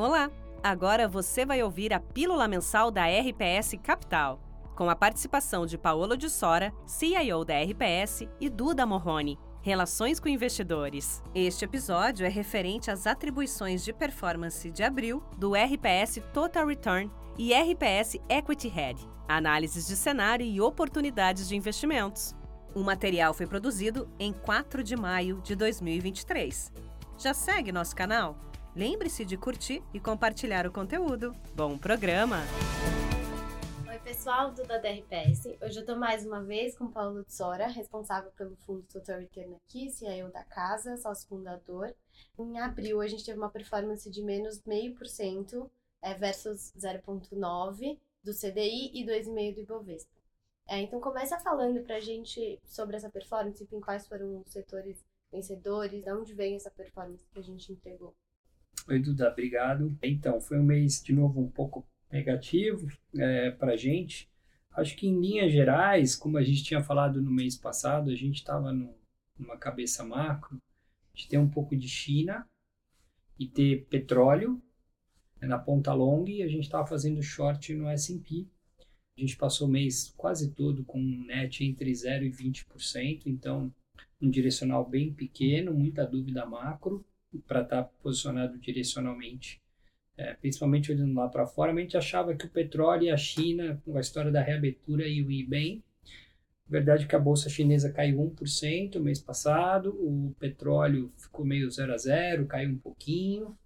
Olá! Agora você vai ouvir a pílula mensal da RPS Capital, com a participação de Paolo de Sora, CIO da RPS, e Duda Morrone, Relações com Investidores. Este episódio é referente às atribuições de performance de abril do RPS Total Return e RPS Equity Head, análises de cenário e oportunidades de investimentos. O material foi produzido em 4 de maio de 2023. Já segue nosso canal? Lembre-se de curtir e compartilhar o conteúdo. Bom programa! Oi, pessoal, Duda da RPS. Hoje eu estou mais uma vez com Paulo Tsora, responsável pelo fundo Total Return aqui, CIO da casa, sócio fundador. Em abril, a gente teve uma performance de menos 0,5% é, versus 0,9% do CDI e 2,5% do Ibovespa. É, então, começa falando para a gente sobre essa performance, enfim, quais foram os setores vencedores, de onde vem essa performance que a gente entregou. Oi, Duda, obrigado. Então, foi um mês, de novo, um pouco negativo é, para a gente. Acho que, em linhas gerais, como a gente tinha falado no mês passado, a gente estava numa cabeça macro de ter um pouco de China e ter petróleo né, na ponta longa e a gente estava fazendo short no S&P. A gente passou o mês quase todo com um net entre 0 e 20%, então um direcional bem pequeno, muita dúvida macro para estar tá posicionado direcionalmente, é, principalmente olhando lá para fora. A gente achava que o petróleo e a China, com a história da reabertura, iam ir bem. Verdade que a bolsa chinesa caiu 1% no mês passado, o petróleo ficou meio 0 a 0, caiu um pouquinho,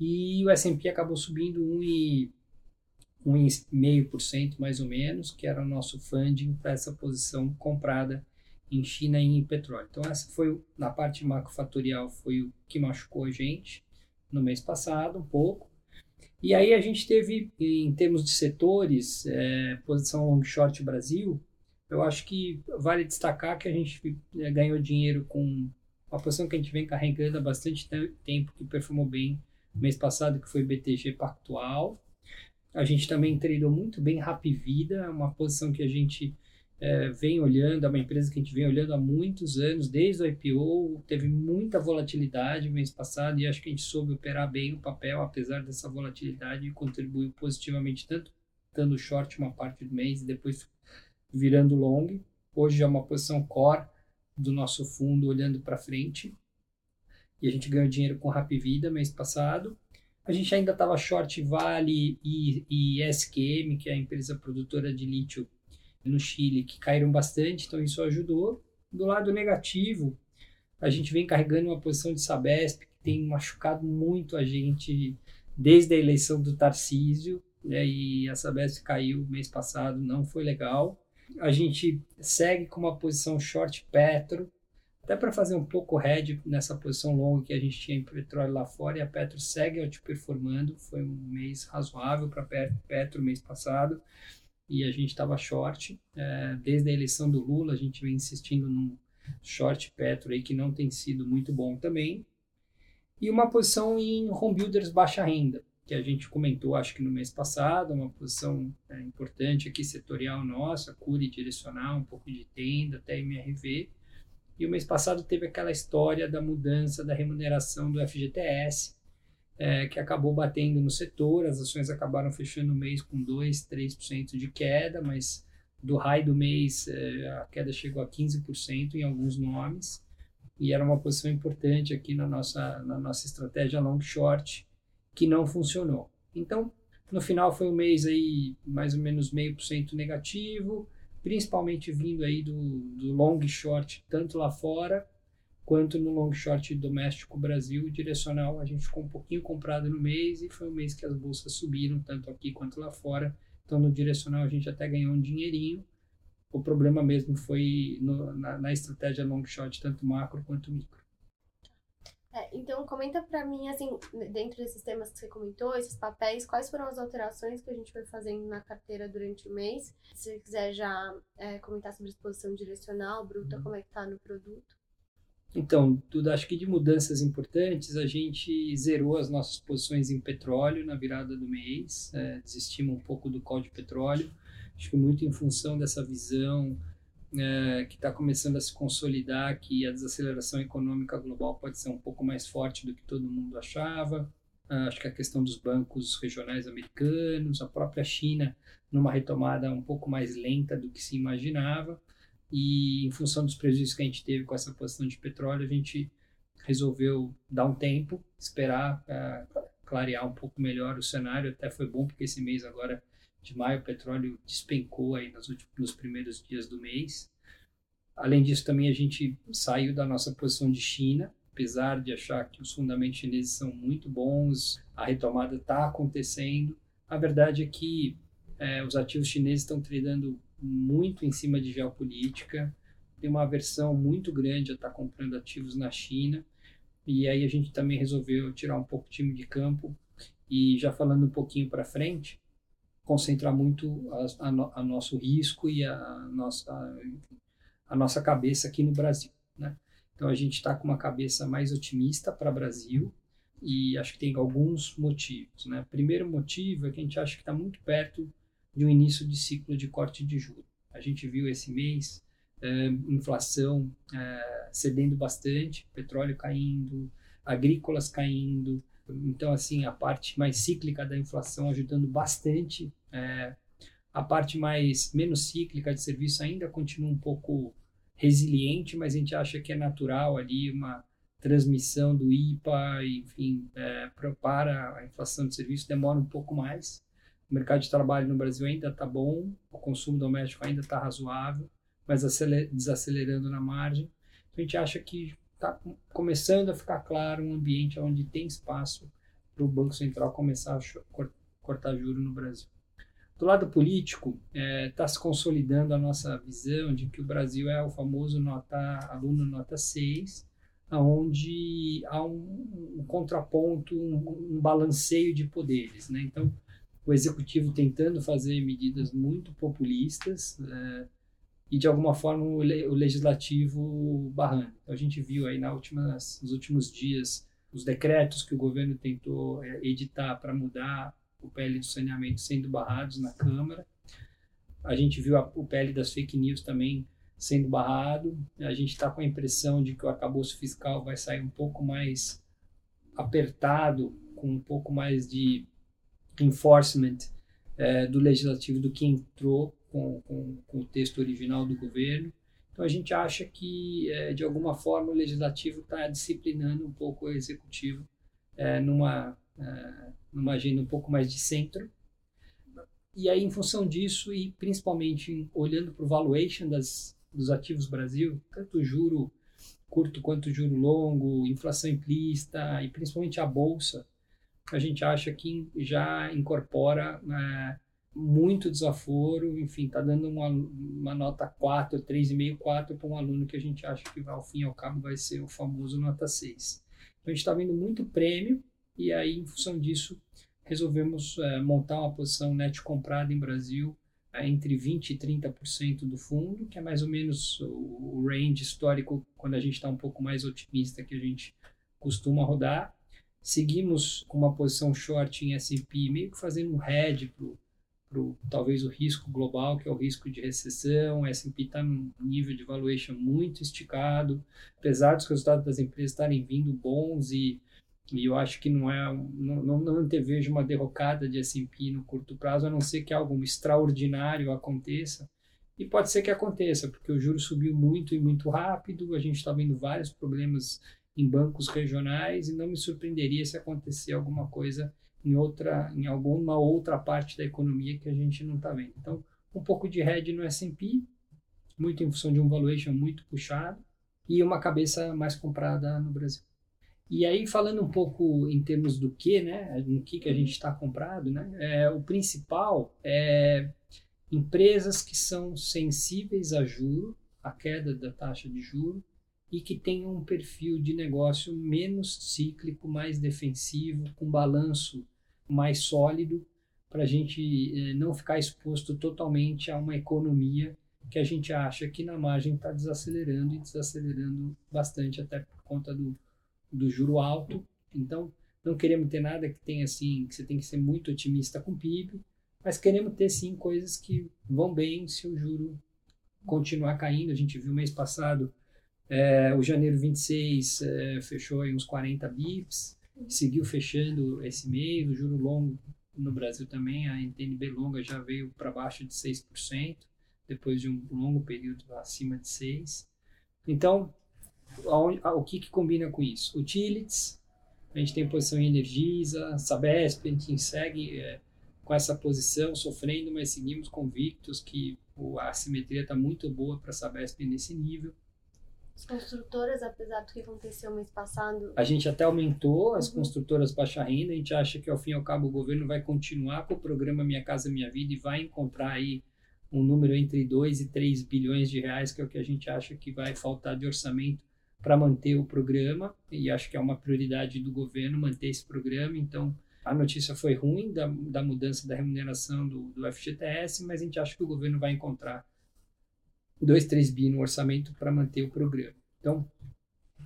e o S&P acabou subindo 1,5% mais ou menos, que era o nosso funding para essa posição comprada em China e em petróleo. Então essa foi na parte macrofatorial foi o que machucou a gente no mês passado um pouco. E aí a gente teve em termos de setores é, posição long short Brasil. Eu acho que vale destacar que a gente é, ganhou dinheiro com uma posição que a gente vem carregando há bastante tempo que performou bem mês passado que foi BTG Pactual. A gente também treinou muito bem Rapvida, uma posição que a gente é, vem olhando, é uma empresa que a gente vem olhando há muitos anos, desde o IPO, teve muita volatilidade mês passado e acho que a gente soube operar bem o papel, apesar dessa volatilidade, e contribuiu positivamente, tanto dando short uma parte do mês e depois virando long. Hoje é uma posição core do nosso fundo olhando para frente. E a gente ganhou dinheiro com Rapvida mês passado. A gente ainda estava short Vale e, e SQM, que é a empresa produtora de lítio no Chile que caíram bastante, então isso ajudou. Do lado negativo, a gente vem carregando uma posição de Sabesp que tem machucado muito a gente desde a eleição do Tarcísio, né, e a Sabesp caiu mês passado, não foi legal. A gente segue com uma posição short Petro, até para fazer um pouco head nessa posição longa que a gente tinha em petróleo lá fora, e a Petro segue outperformando, foi um mês razoável para Petro mês passado e a gente estava short. É, desde a eleição do Lula, a gente vem insistindo num short Petro aí que não tem sido muito bom também. E uma posição em home builders baixa renda, que a gente comentou acho que no mês passado, uma posição é, importante aqui setorial nossa, cure direcional, um pouco de tenda, até MRV. E o mês passado teve aquela história da mudança da remuneração do FGTS, é, que acabou batendo no setor. As ações acabaram fechando o mês com 2, 3% de queda, mas do high do mês é, a queda chegou a 15% em alguns nomes. E era uma posição importante aqui na nossa, na nossa estratégia long short, que não funcionou. Então, no final foi um mês aí mais ou menos meio por cento negativo, principalmente vindo aí do, do long short, tanto lá fora quanto no long short doméstico Brasil direcional a gente ficou um pouquinho comprado no mês e foi um mês que as bolsas subiram tanto aqui quanto lá fora. Então no direcional a gente até ganhou um dinheirinho. O problema mesmo foi no, na, na, estratégia long short tanto macro quanto micro. É, então comenta para mim assim dentro desses temas que você comentou esses papéis quais foram as alterações que a gente foi fazendo na carteira durante o mês? Se você quiser já é, comentar sobre exposição direcional bruta uhum. como é que tá no produto então, acho que de mudanças importantes, a gente zerou as nossas posições em petróleo na virada do mês, é, desestimos um pouco do call de petróleo, acho que muito em função dessa visão é, que está começando a se consolidar, que a desaceleração econômica global pode ser um pouco mais forte do que todo mundo achava. uh, acho que a questão dos bancos regionais americanos, a própria China numa retomada um pouco mais lenta do que se imaginava, e em função dos prejuízos que a gente teve com essa posição de petróleo, a gente resolveu dar um tempo, esperar uh, clarear um pouco melhor o cenário. Até foi bom porque esse mês agora de maio o petróleo despencou aí nos, últimos, nos primeiros dias do mês. Além disso, também a gente saiu da nossa posição de China, apesar de achar que os fundamentos chineses são muito bons, a retomada está acontecendo. A verdade é que é, os ativos chineses estão tradando muito em cima de geopolítica, tem uma aversão muito grande a estar tá comprando ativos na China. E aí a gente também resolveu tirar um pouco o time de campo e já falando um pouquinho para frente, concentrar muito a, a, a, nosso risco e a nossa, a, nossa cabeça aqui no Brasil. Né? Então a gente está com uma cabeça mais otimista para o Brasil e acho que tem alguns motivos. Né? Primeiro motivo é que a gente acha que está muito perto de um início de ciclo de corte de juros. A gente viu esse mês é, inflação é, cedendo bastante, petróleo caindo, agrícolas caindo. Então, assim, a parte mais cíclica da inflação ajudando bastante. É, a parte mais menos cíclica de serviço ainda continua um pouco resiliente, mas a gente acha que é natural ali uma transmissão do IPA, enfim, é, para a inflação de serviço demora um pouco mais. O mercado de trabalho no Brasil ainda está bom, o consumo doméstico ainda está razoável, mas desacelerando na margem. Então, a gente acha que está começando a ficar claro um ambiente onde tem espaço para o Banco Central começar a cortar juros no Brasil. Do lado político, está é, tá se consolidando a nossa visão de que o Brasil é o famoso nota, aluno nota 6, onde há um, um contraponto, um, um, balanceio de poderes. Né? Então, o executivo tentando fazer medidas muito populistas, é, e de alguma forma o, le o legislativo barrando. Então, a gente viu aí na últimas, nos últimos dias os decretos que o governo tentou é, editar para mudar o PL do saneamento sendo barrados na Câmara. A gente viu a, o PL das fake news também sendo barrado. A gente está com a impressão de que o arcabouço fiscal vai sair um pouco mais apertado, com um pouco mais de enforcement é, do legislativo do que entrou com, com, com, o texto original do governo. Então a gente acha que, é, de alguma forma, o legislativo está disciplinando um pouco o executivo é, numa, é, numa agenda um pouco mais de centro. E aí, em função disso, e principalmente olhando para o valuation das, dos ativos Brasil, tanto juro curto quanto juro longo, inflação implícita e principalmente a bolsa, a gente acha que já incorpora é, muito desaforo, enfim, está dando uma, uma nota 4, 3,5, 4 para um aluno que a gente acha que ao fim e ao cabo vai ser o famoso nota 6. Então a gente está vendo muito prêmio e aí em função disso resolvemos é, montar uma posição net comprada em Brasil é, entre 20% e 30% do fundo, que é mais ou menos o, o range histórico quando a gente está um pouco mais otimista que a gente costuma rodar. Seguimos com uma posição short em S&P, meio que fazendo um hedge para pro, talvez o risco global, que é o risco de recessão. S&P está num nível de valuation muito esticado, apesar dos resultados das empresas estarem vindo bons e, e eu acho que não é não, não, não antevejo uma derrocada de S&P no curto prazo, a não ser que algo extraordinário aconteça. E pode ser que aconteça, porque o juro subiu muito e muito rápido, a gente está vendo vários problemas em bancos regionais e não me surpreenderia se acontecer alguma coisa em outra, em alguma outra parte da economia que a gente não está vendo. Então, um pouco de hedge no S&P, muito em função de um valuation muito puxado e uma cabeça mais comprada no Brasil. E aí falando um pouco em termos do que, né, no que que a gente está comprado, né, é, o principal é empresas que são sensíveis a juro, a queda da taxa de juro e que tenham um perfil de negócio menos cíclico, mais defensivo, com balanço mais sólido para a gente eh, não ficar exposto totalmente a uma economia que a gente acha que na margem está desacelerando e desacelerando bastante até por conta do, do juro alto. Então, não queremos ter nada que tenha assim, que você tem que ser muito otimista com o PIB, mas queremos ter sim coisas que vão bem se o juro continuar caindo. A gente viu mês passado, é, o janeiro 26 é, fechou em uns 40 bips, seguiu fechando esse mês, o juro longo no Brasil também, a NTNB longa já veio para baixo de 6%, depois de um longo período acima de 6%. Então, o que, que combina com isso? Utilities, a gente tem posição em Energisa, Sabesp, a gente segue é, com essa posição, sofrendo, mas seguimos convictos que a assimetria está muito boa para Sabesp nesse nível. As construtoras, apesar do que aconteceu mês passado. A gente até aumentou as uhum. construtoras baixa renda, a gente acha que ao fim e ao cabo o governo vai continuar com o programa Minha Casa Minha Vida e vai encontrar aí um número entre 2 e 3 bilhões de reais, que é o que a gente acha que vai faltar de orçamento para manter o programa, e acho que é uma prioridade do governo manter esse programa, então a notícia foi ruim da, da mudança da remuneração do, do FGTS, mas a gente acha que o governo vai encontrar 2, 3 bi no orçamento para manter o programa. Então,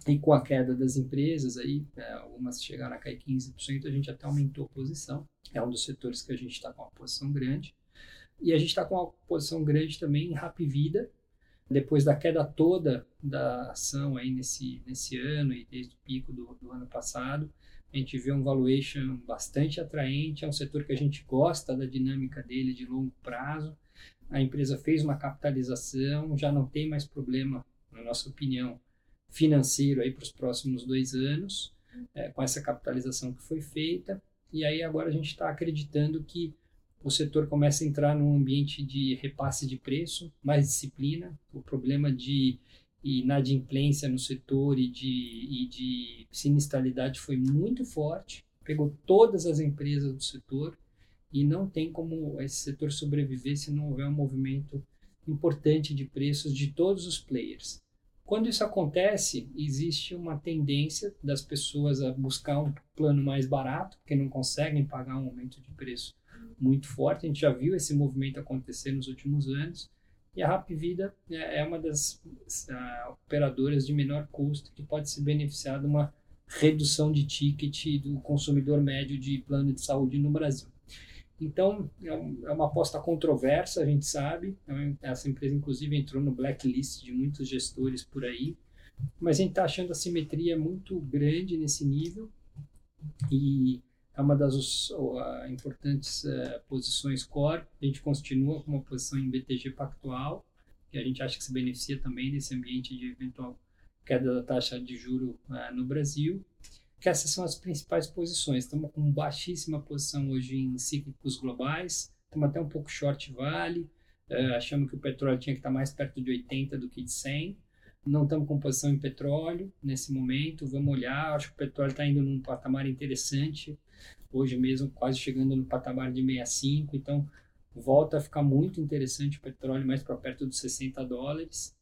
e com a queda das empresas, aí, é, algumas chegaram a cair 15%, a gente até aumentou a posição. É um dos setores que a gente está com uma posição grande. E a gente está com uma posição grande também em Rap Vida, depois da queda toda da ação aí nesse, nesse ano e desde o pico do, do ano passado. A gente vê um valuation bastante atraente, é um setor que a gente gosta da dinâmica dele de longo prazo a empresa fez uma capitalização, já não tem mais problema, na nossa opinião, financeiro aí para os próximos dois anos, é, com essa capitalização que foi feita. E aí agora a gente está acreditando que o setor começa a entrar num ambiente de repasse de preço, mais disciplina, o problema de inadimplência no setor e de, e de sinistralidade foi muito forte, pegou todas as empresas do setor, e não tem como esse setor sobreviver se não houver um movimento importante de preços de todos os players. Quando isso acontece, existe uma tendência das pessoas a buscar um plano mais barato, porque não conseguem pagar um aumento de preço muito forte. A gente já viu esse movimento acontecer nos últimos anos. E a Rapvida é, é uma das uh, operadoras de menor custo que pode se beneficiar de uma redução de ticket do consumidor médio de plano de saúde no Brasil. Então, é, é uma aposta controversa, a gente sabe. É essa empresa, inclusive, entrou no blacklist de muitos gestores por aí. Mas a gente está achando a simetria muito grande nesse nível. E é uma das importantes uh, posições core. A gente continua com uma posição em BTG Pactual, que a gente acha que se beneficia também desse ambiente de eventual queda da taxa de juro no Brasil que essas são as principais posições. Estamos com baixíssima posição hoje em cíclicos globais, estamos até um pouco short vale, uh, achamos que o petróleo tinha que estar mais perto de 80 do que de 100. Não estamos com posição em petróleo nesse momento, vamos olhar, acho que o petróleo está indo num patamar interessante, hoje mesmo quase chegando no patamar de 65, então volta a ficar muito interessante o petróleo mais para perto dos 60 dólares.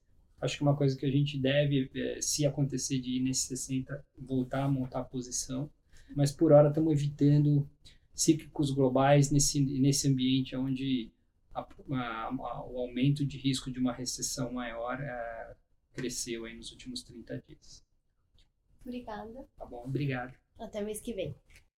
Acho que uma coisa que a gente deve, é, se acontecer de ir nesse 60, voltar a montar a posição. Mas por hora estamos evitando cíclicos globais nesse, nesse ambiente onde a, a, a, o aumento de risco de uma recessão maior é, cresceu aí nos últimos 30 dias. Obrigada. Tá bom, obrigado. Até mês que vem.